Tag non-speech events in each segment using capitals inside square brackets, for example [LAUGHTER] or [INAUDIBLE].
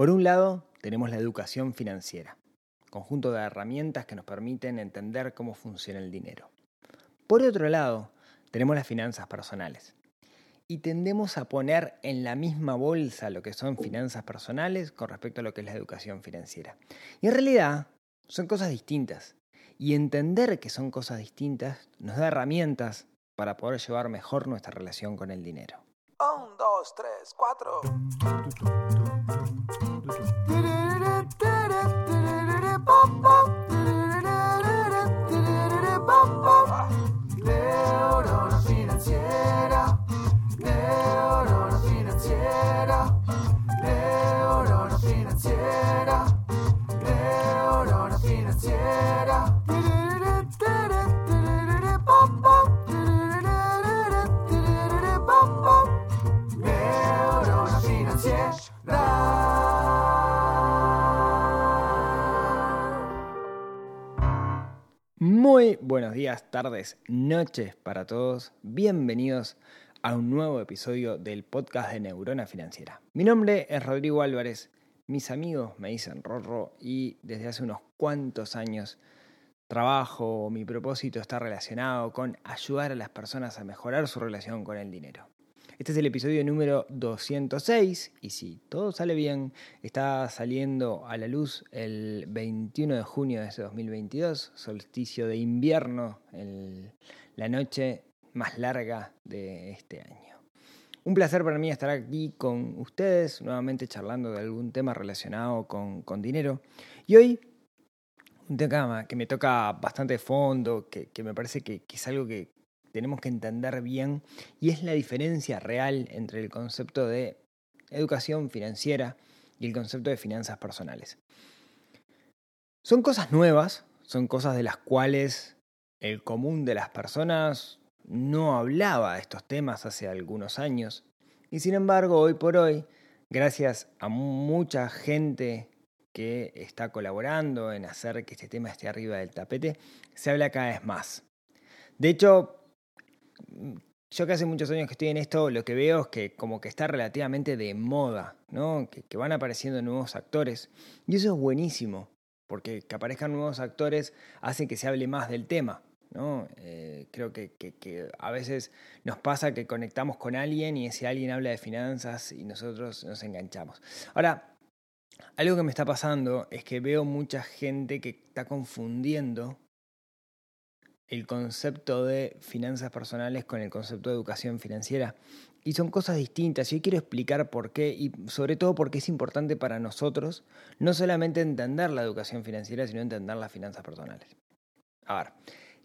Por un lado, tenemos la educación financiera, conjunto de herramientas que nos permiten entender cómo funciona el dinero. Por otro lado, tenemos las finanzas personales. Y tendemos a poner en la misma bolsa lo que son finanzas personales con respecto a lo que es la educación financiera. Y en realidad son cosas distintas. Y entender que son cosas distintas nos da herramientas para poder llevar mejor nuestra relación con el dinero. Dos, tres, cuatro. Tardes, noches para todos. Bienvenidos a un nuevo episodio del podcast de Neurona Financiera. Mi nombre es Rodrigo Álvarez. Mis amigos me dicen Rorro y desde hace unos cuantos años trabajo, mi propósito está relacionado con ayudar a las personas a mejorar su relación con el dinero. Este es el episodio número 206 y si todo sale bien, está saliendo a la luz el 21 de junio de este 2022, solsticio de invierno, la noche más larga de este año. Un placer para mí estar aquí con ustedes, nuevamente charlando de algún tema relacionado con, con dinero. Y hoy un tema que me toca bastante de fondo, que, que me parece que es algo que tenemos que entender bien, y es la diferencia real entre el concepto de educación financiera y el concepto de finanzas personales. Son cosas nuevas, son cosas de las cuales el común de las personas no hablaba de estos temas hace algunos años, y sin embargo hoy por hoy, gracias a mucha gente que está colaborando en hacer que este tema esté arriba del tapete, se habla cada vez más. De hecho, yo que hace muchos años que estoy en esto, lo que veo es que como que está relativamente de moda, ¿no? Que, van apareciendo nuevos actores. Y eso es buenísimo, porque que aparezcan nuevos actores hace que se hable más del tema. ¿no? Eh, creo que, que, que, a veces nos pasa que conectamos con alguien y ese alguien habla de finanzas y nosotros nos enganchamos. Ahora, algo que me está pasando es que veo mucha gente que está confundiendo el concepto de finanzas personales con el concepto de educación financiera. Y son cosas distintas. Y hoy quiero explicar por qué y sobre todo por qué es importante para nosotros no solamente entender la educación financiera, sino entender las finanzas personales. A ver,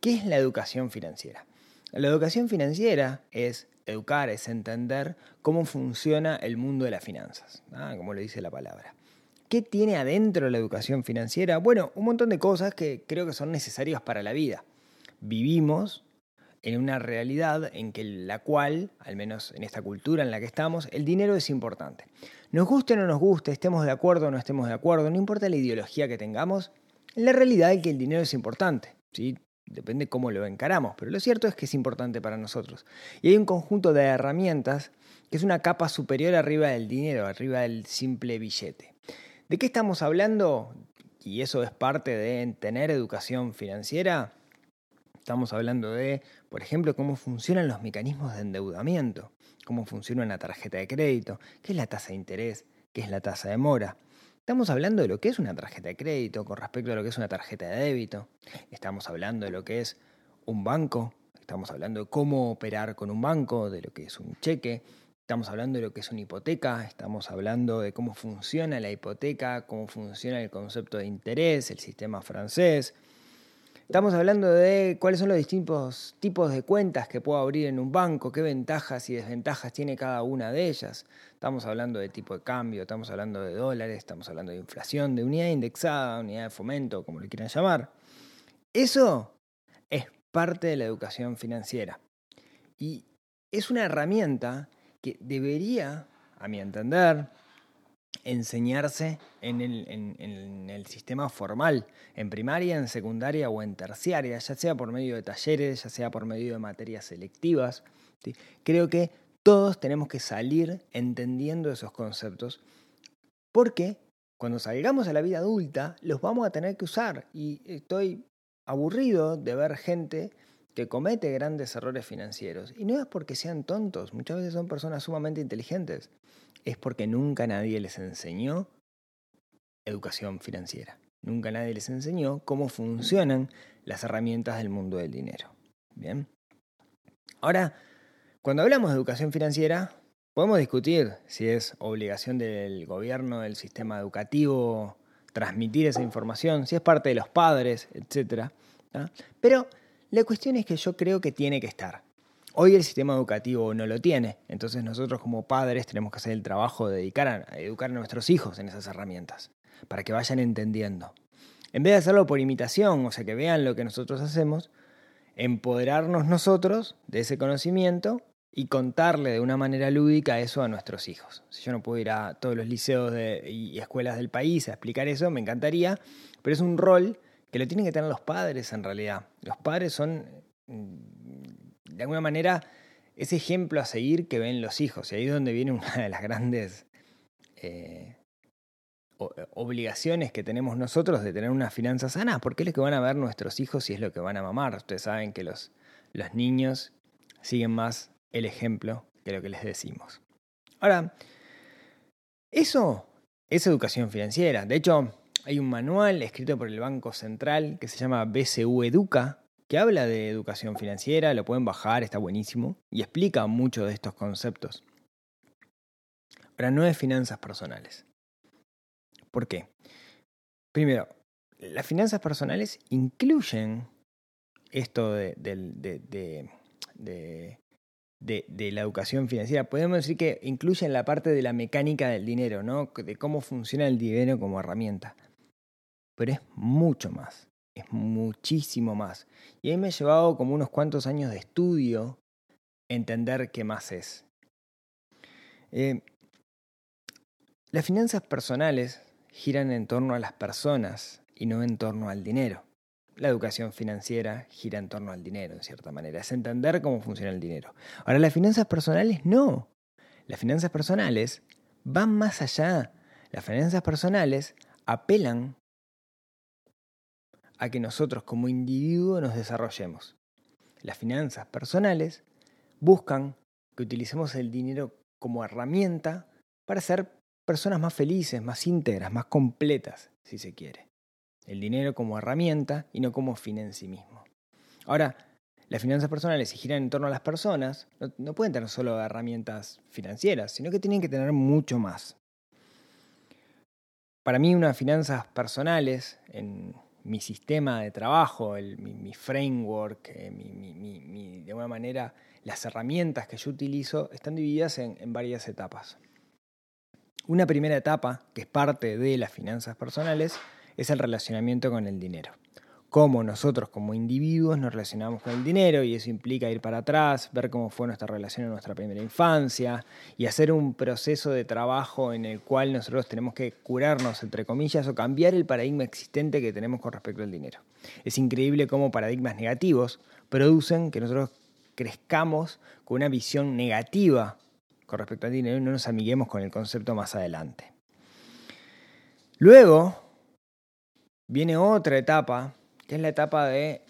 ¿qué es la educación financiera? La educación financiera es educar, es entender cómo funciona el mundo de las finanzas, ¿ah? como lo dice la palabra. ¿Qué tiene adentro la educación financiera? Bueno, un montón de cosas que creo que son necesarias para la vida vivimos en una realidad en que la cual, al menos en esta cultura en la que estamos, el dinero es importante. Nos guste o no nos guste, estemos de acuerdo o no estemos de acuerdo, no importa la ideología que tengamos, la realidad es que el dinero es importante. ¿sí? Depende cómo lo encaramos, pero lo cierto es que es importante para nosotros. Y hay un conjunto de herramientas que es una capa superior arriba del dinero, arriba del simple billete. ¿De qué estamos hablando? Y eso es parte de tener educación financiera. Estamos hablando de, por ejemplo, cómo funcionan los mecanismos de endeudamiento, cómo funciona una tarjeta de crédito, qué es la tasa de interés, qué es la tasa de mora. Estamos hablando de lo que es una tarjeta de crédito con respecto a lo que es una tarjeta de débito. Estamos hablando de lo que es un banco. Estamos hablando de cómo operar con un banco, de lo que es un cheque. Estamos hablando de lo que es una hipoteca. Estamos hablando de cómo funciona la hipoteca, cómo funciona el concepto de interés, el sistema francés. Estamos hablando de cuáles son los distintos tipos de cuentas que puedo abrir en un banco, qué ventajas y desventajas tiene cada una de ellas. Estamos hablando de tipo de cambio, estamos hablando de dólares, estamos hablando de inflación, de unidad indexada, unidad de fomento, como le quieran llamar. Eso es parte de la educación financiera. Y es una herramienta que debería, a mi entender, enseñarse en el, sistema formal, en primaria, en secundaria o en terciaria, ya sea por medio de talleres, ya sea por medio de materias selectivas. Creo que todos tenemos que salir entendiendo esos conceptos Porque cuando salgamos a la vida adulta, los vamos a tener que usar. Y estoy aburrido de ver gente que comete grandes errores financieros. Y no es porque sean tontos, muchas veces son personas sumamente inteligentes. Es porque nunca nadie les enseñó educación financiera. Nunca nadie les enseñó cómo funcionan las herramientas del mundo del dinero. Bien. Ahora, cuando hablamos de educación financiera, podemos discutir si es obligación del gobierno, del sistema educativo, transmitir esa información, si es parte de los padres, etc. Pero la cuestión es que yo creo que tiene que estar. Hoy el sistema educativo no lo tiene, entonces nosotros como padres tenemos que hacer el trabajo de dedicar a educar a nuestros hijos en esas herramientas, para que vayan entendiendo. En vez de hacerlo por imitación, o sea, que vean lo que nosotros hacemos, empoderarnos nosotros de ese conocimiento y contarle de una manera lúdica eso a nuestros hijos. Si yo no puedo ir a todos los liceos y escuelas del país a explicar eso, me encantaría, pero es un rol que lo tienen que tener los padres en realidad. Los padres son, mm, de alguna manera, ese ejemplo a seguir que ven los hijos. Y ahí es donde viene [LAUGHS] una de las grandes eh, obligaciones que tenemos nosotros de tener una finanza sana, porque es lo que van a ver nuestros hijos y es lo que van a mamar. Ustedes saben que los, los niños siguen más el ejemplo que lo que les decimos. Ahora, eso es educación financiera. De hecho, hay un manual escrito por el Banco Central que se llama BCU Educa, que habla de educación financiera, lo pueden bajar, está buenísimo, y explica mucho de estos conceptos. Ahora, no es finanzas personales. ¿Por qué? Primero, las finanzas personales incluyen esto de, de, la educación financiera. Podemos decir que incluyen la parte de la mecánica del dinero, ¿no? de cómo funciona el dinero como herramienta pero es mucho más, es muchísimo más. Y ahí me ha llevado como unos cuantos años de estudio entender qué más es. Eh, las finanzas personales giran en torno a las personas y no en torno al dinero. La educación financiera gira en torno al dinero, en cierta manera. Es entender cómo funciona el dinero. Ahora, las finanzas personales no. Las finanzas personales van más allá. Las finanzas personales apelan a que nosotros como individuo nos desarrollemos. Las finanzas personales buscan que utilicemos el dinero como herramienta para ser personas más felices, más íntegras, más completas, si se quiere. El dinero como herramienta y no como fin en sí mismo. Ahora, las finanzas personales, si giran en torno a las personas, no, pueden tener solo herramientas financieras, sino que tienen que tener mucho más. Para mí, unas finanzas personales, en, mi sistema de trabajo, mi, framework, eh, de alguna manera las herramientas que yo utilizo están divididas en varias etapas. Una primera etapa, que es parte de las finanzas personales, es el relacionamiento con el dinero cómo nosotros como individuos nos relacionamos con el dinero y eso implica ir para atrás, ver cómo fue nuestra relación en nuestra primera infancia y hacer un proceso de trabajo en el cual nosotros tenemos que curarnos, entre comillas, o cambiar el paradigma existente que tenemos con respecto al dinero. Es increíble cómo paradigmas negativos producen que nosotros crezcamos con una visión negativa con respecto al dinero y no nos amiguemos con el concepto más adelante. Luego viene otra etapa que es la etapa de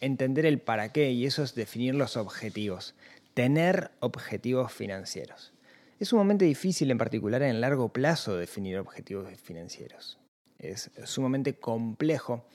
entender el para qué, y eso es definir los objetivos, tener objetivos financieros. Es sumamente difícil, en particular en largo plazo, definir objetivos financieros. Es sumamente complejo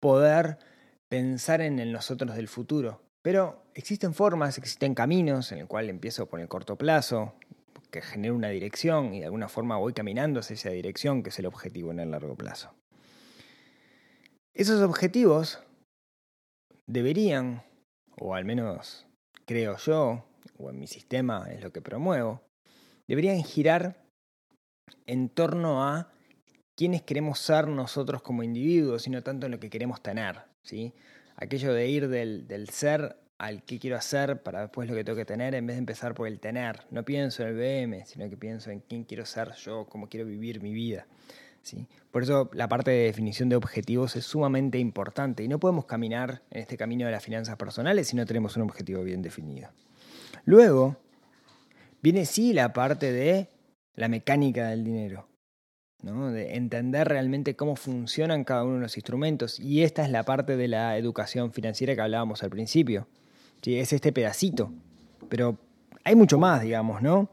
poder pensar en el nosotros del futuro. Pero existen formas, existen caminos en el cual empiezo por el corto plazo, que genero una dirección y de alguna forma voy caminando hacia esa dirección, que es el objetivo en el largo plazo. Esos objetivos deberían, o al menos creo yo, o en mi sistema es lo que promuevo, deberían girar en torno a quiénes queremos ser nosotros como individuos y no tanto en lo que queremos tener. ¿sí? Aquello de ir del, del ser al qué quiero hacer para después lo que tengo que tener en vez de empezar por el tener. No pienso en el BM, sino que pienso en quién quiero ser yo, cómo quiero vivir mi vida. Por eso la parte de definición de objetivos es sumamente importante y no podemos caminar en este camino de las finanzas personales si no tenemos un objetivo bien definido. Luego viene sí la parte de la mecánica del dinero. ¿no? de entender realmente cómo funcionan cada uno de los instrumentos. Y esta es la parte de la educación financiera que hablábamos al principio. ¿sí? Es este pedacito. Pero hay mucho más, digamos, ¿no?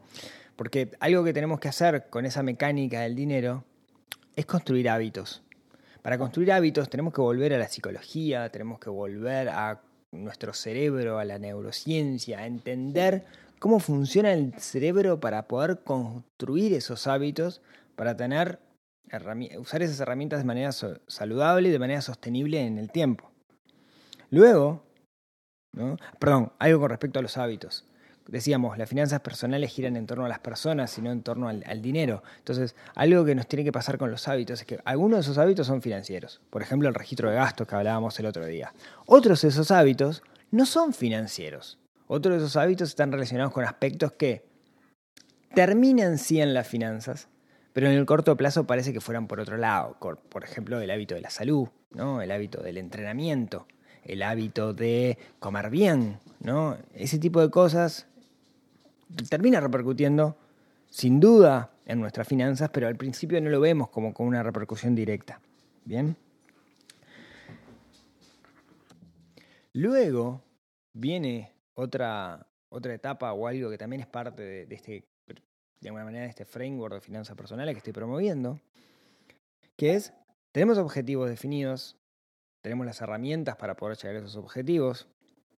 Porque algo que tenemos que hacer con esa mecánica del dinero es construir hábitos. Para construir hábitos tenemos que volver a la psicología, tenemos que volver a nuestro cerebro, a la neurociencia, a entender cómo funciona el cerebro para poder construir esos hábitos, para tener usar esas herramientas de manera saludable y de manera sostenible en el tiempo. Luego, ¿no? perdón, algo con respecto a los hábitos decíamos, las finanzas personales giran en torno a las personas y no en torno al, dinero. Entonces, algo que nos tiene que pasar con los hábitos es que algunos de esos hábitos son financieros. Por ejemplo, el registro de gastos que hablábamos el otro día. Otros de esos hábitos no son financieros. Otros de esos hábitos están relacionados con aspectos que terminan sí en las finanzas, pero en el corto plazo parece que fueran por otro lado. Por ejemplo, el hábito de la salud, ¿no? el hábito del entrenamiento, el hábito de comer bien, ¿no? Ese tipo de cosas termina repercutiendo sin duda en nuestras finanzas, pero al principio no lo vemos como con una repercusión directa. ¿Bien? Luego viene otra, otra etapa o algo que también es parte de, este, de alguna manera, de este framework de finanzas personales que estoy promoviendo, que es, tenemos objetivos definidos, tenemos las herramientas para poder llegar a esos objetivos,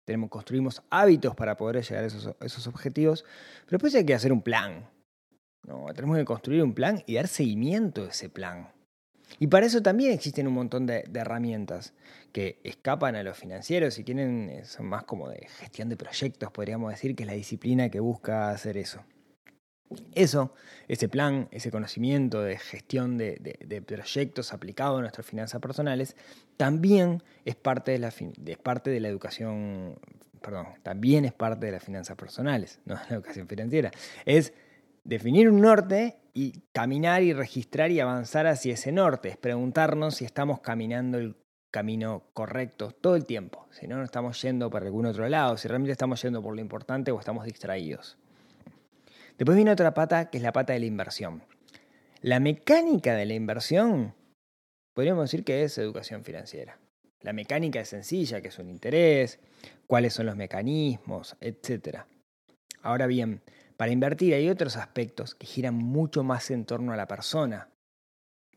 tenemos, construimos hábitos para poder llegar a esos, objetivos, pero después hay que hacer un plan. ¿no? Tenemos que construir un plan y dar seguimiento a ese plan. Y para eso también existen un montón de, herramientas que escapan a los financieros y tienen, eh, son más como de gestión de proyectos, podríamos decir, que es la disciplina que busca hacer eso. Eso, ese plan, ese conocimiento de gestión de, proyectos aplicado a nuestras finanzas personales, también es parte de la, parte de la educación, perdón, también es parte de las finanzas personales, no de la educación financiera. Es definir un norte y caminar y registrar y avanzar hacia ese norte. Es preguntarnos si estamos caminando el camino correcto todo el tiempo, si no, no estamos yendo para algún otro lado, si realmente estamos yendo por lo importante o estamos distraídos. Después viene otra pata que es la pata de la inversión. La mecánica de la inversión podríamos decir que es educación financiera. La mecánica es sencilla, que es un interés, cuáles son los mecanismos, etc. Ahora bien, para invertir hay otros aspectos que giran mucho más en torno a la persona,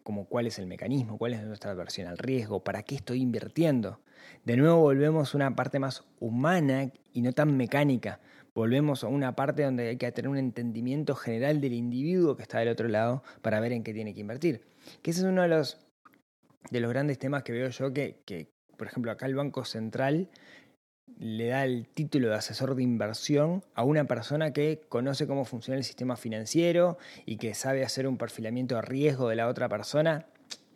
como cuál es el mecanismo, cuál es nuestra aversión al riesgo, para qué estoy invirtiendo. De nuevo volvemos a una parte más humana y no tan mecánica, volvemos a una parte donde hay que tener un entendimiento general del individuo que está del otro lado para ver en qué tiene que invertir. Que ese es uno de los, de los grandes temas que veo yo que, que, por ejemplo, acá el Banco Central le da el título de asesor de inversión a una persona que conoce cómo funciona el sistema financiero y que sabe hacer un perfilamiento de riesgo de la otra persona.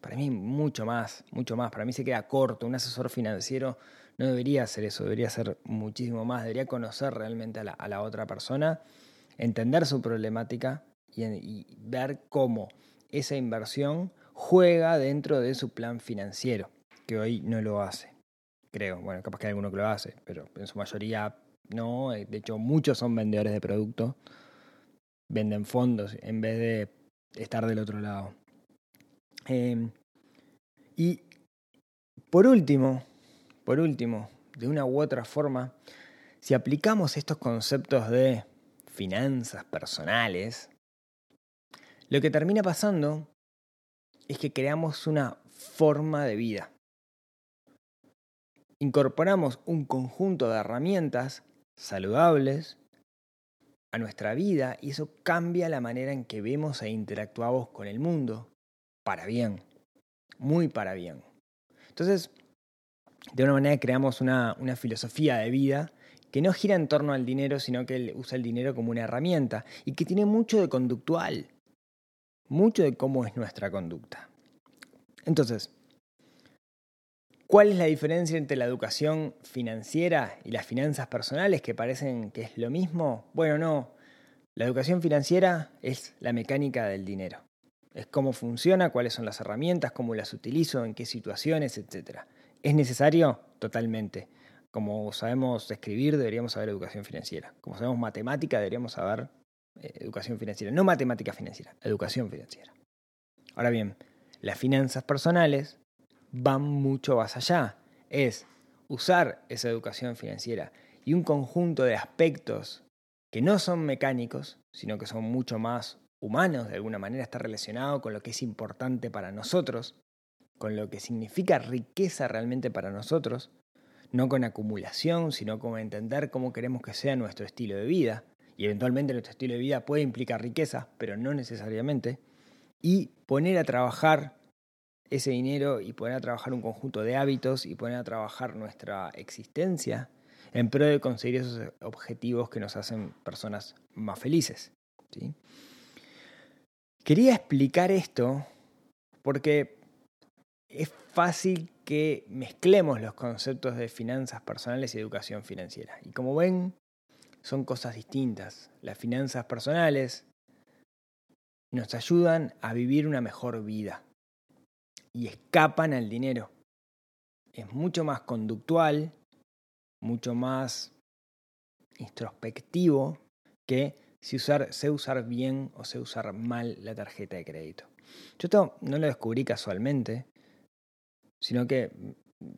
Para mí mucho más, mucho más. Para mí se queda corto. Un asesor financiero no debería hacer eso, debería hacer muchísimo más, debería conocer realmente a la, otra persona, entender su problemática y, ver cómo esa inversión juega dentro de su plan financiero, que hoy no lo hace, creo. Bueno, capaz que hay alguno que lo hace, pero en su mayoría no. De hecho, muchos son vendedores de productos, venden fondos en vez de estar del otro lado. Em, y por último, por último, de una u otra forma, si aplicamos estos conceptos de finanzas personales, lo que termina pasando es que creamos una forma de vida. Incorporamos un conjunto de herramientas saludables a nuestra vida y eso cambia la manera en que vemos e interactuamos con el mundo para bien, muy para bien. Entonces, de una manera creamos una, filosofía de vida que no gira en torno al dinero, sino que usa el dinero como una herramienta y que tiene mucho de conductual, mucho de cómo es nuestra conducta. Entonces, ¿cuál es la diferencia entre la educación financiera y las finanzas personales que parecen que es lo mismo? Bueno, no. La educación financiera es la mecánica del dinero. Es cómo funciona, cuáles son las herramientas, cómo las utilizo, en qué situaciones, etcétera. ¿Es necesario? Totalmente. Como sabemos escribir, deberíamos saber educación financiera. Como sabemos matemática, deberíamos saber eh, educación financiera. No matemática financiera, educación financiera. Ahora bien, las finanzas personales van mucho más allá. Es usar esa educación financiera y un conjunto de aspectos que no son mecánicos, sino que son mucho más humanos, de alguna manera está relacionado con lo que es importante para nosotros, con lo que significa riqueza realmente para nosotros, no con acumulación, sino con entender cómo queremos que sea nuestro estilo de vida, y eventualmente nuestro estilo de vida puede implicar riqueza, pero no necesariamente, y poner a trabajar ese dinero y poner a trabajar un conjunto de hábitos y poner a trabajar nuestra existencia en pro de conseguir esos objetivos que nos hacen personas más felices. ¿sí? Quería explicar esto porque es fácil que mezclemos los conceptos de finanzas personales y educación financiera. Y como ven, son cosas distintas. Las finanzas personales nos ayudan a vivir una mejor vida y escapan al dinero. Es mucho más conductual, mucho más introspectivo que si usar, sé usar bien o sé usar mal la tarjeta de crédito. Yo esto no lo descubrí casualmente, sino que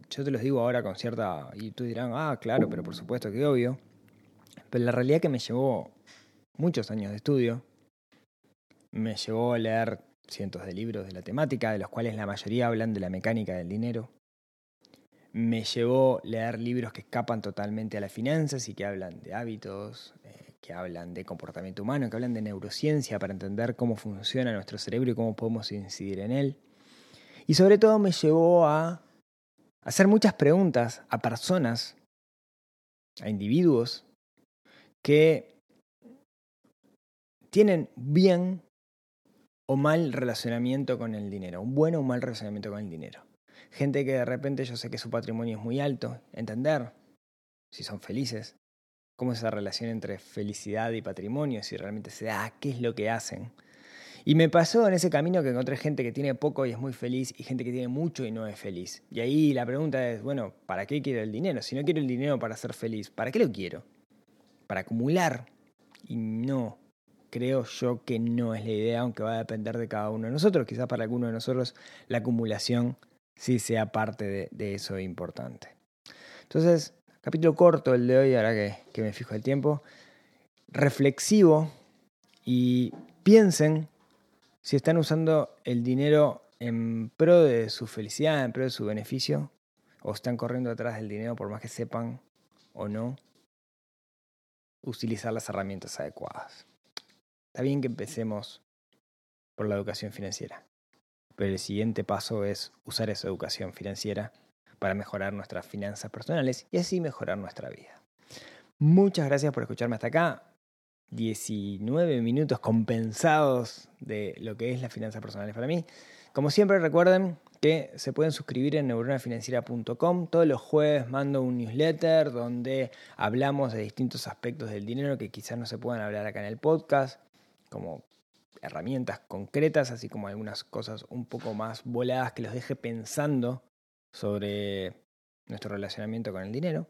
yo te los digo ahora con cierta... Y tú dirán, ah, claro, pero por supuesto que obvio. Pero la realidad que me llevó muchos años de estudio, me llevó a leer cientos de libros de la temática, de los cuales la mayoría hablan de la mecánica del dinero. Me llevó a leer libros que escapan totalmente a las finanzas y que hablan de hábitos, eh, que hablan de comportamiento humano, que hablan de neurociencia para entender cómo funciona nuestro cerebro y cómo podemos incidir en él. Y sobre todo me llevó a hacer muchas preguntas a personas, a individuos, que tienen bien o mal relacionamiento con el dinero, un buen o mal relacionamiento con el dinero. Gente que de repente yo sé que su patrimonio es muy alto, entender si son felices, cómo es esa relación entre felicidad y patrimonio, si realmente se da, qué es lo que hacen. Y me pasó en ese camino que encontré gente que tiene poco y es muy feliz y gente que tiene mucho y no es feliz. Y ahí la pregunta es, bueno, ¿para qué quiero el dinero? Si no quiero el dinero para ser feliz, ¿para qué lo quiero? Para acumular. Y no, creo yo que no es la idea, aunque va a depender de cada uno de nosotros. Quizás para alguno de nosotros la acumulación sí sea parte de, eso importante. Entonces, capítulo corto el de hoy, ahora que me fijo el tiempo, reflexivo y piensen si están usando el dinero en pro de su felicidad, en pro de su beneficio, o están corriendo atrás del dinero por más que sepan o no utilizar las herramientas adecuadas. Está bien que empecemos por la educación financiera, pero el siguiente paso es usar esa educación financiera para mejorar nuestras finanzas personales y así mejorar nuestra vida. Muchas gracias por escucharme hasta acá. 19 minutos compensados de lo que es las finanzas personales para mí. Como siempre recuerden que se pueden suscribir en neuronafinanciera.com. Todos los jueves mando un newsletter donde hablamos de distintos aspectos del dinero que quizás no se puedan hablar acá en el podcast, como herramientas concretas, así como algunas cosas un poco más voladas que los deje pensando sobre nuestro relacionamiento con el dinero.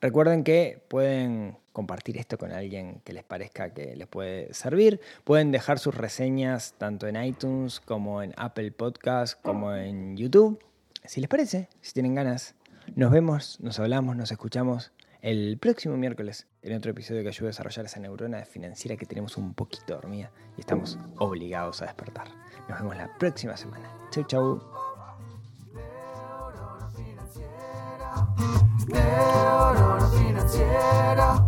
Recuerden que pueden compartir esto con alguien que les parezca que les puede servir. Pueden dejar sus reseñas tanto en iTunes como en Apple Podcast como en YouTube. Si les parece, si tienen ganas, nos vemos, nos hablamos, nos escuchamos el próximo miércoles en otro episodio que ayude a desarrollar esa neurona financiera que tenemos un poquito dormida y estamos obligados a despertar. Nos vemos la próxima semana. Chau, chau. de oro financiero.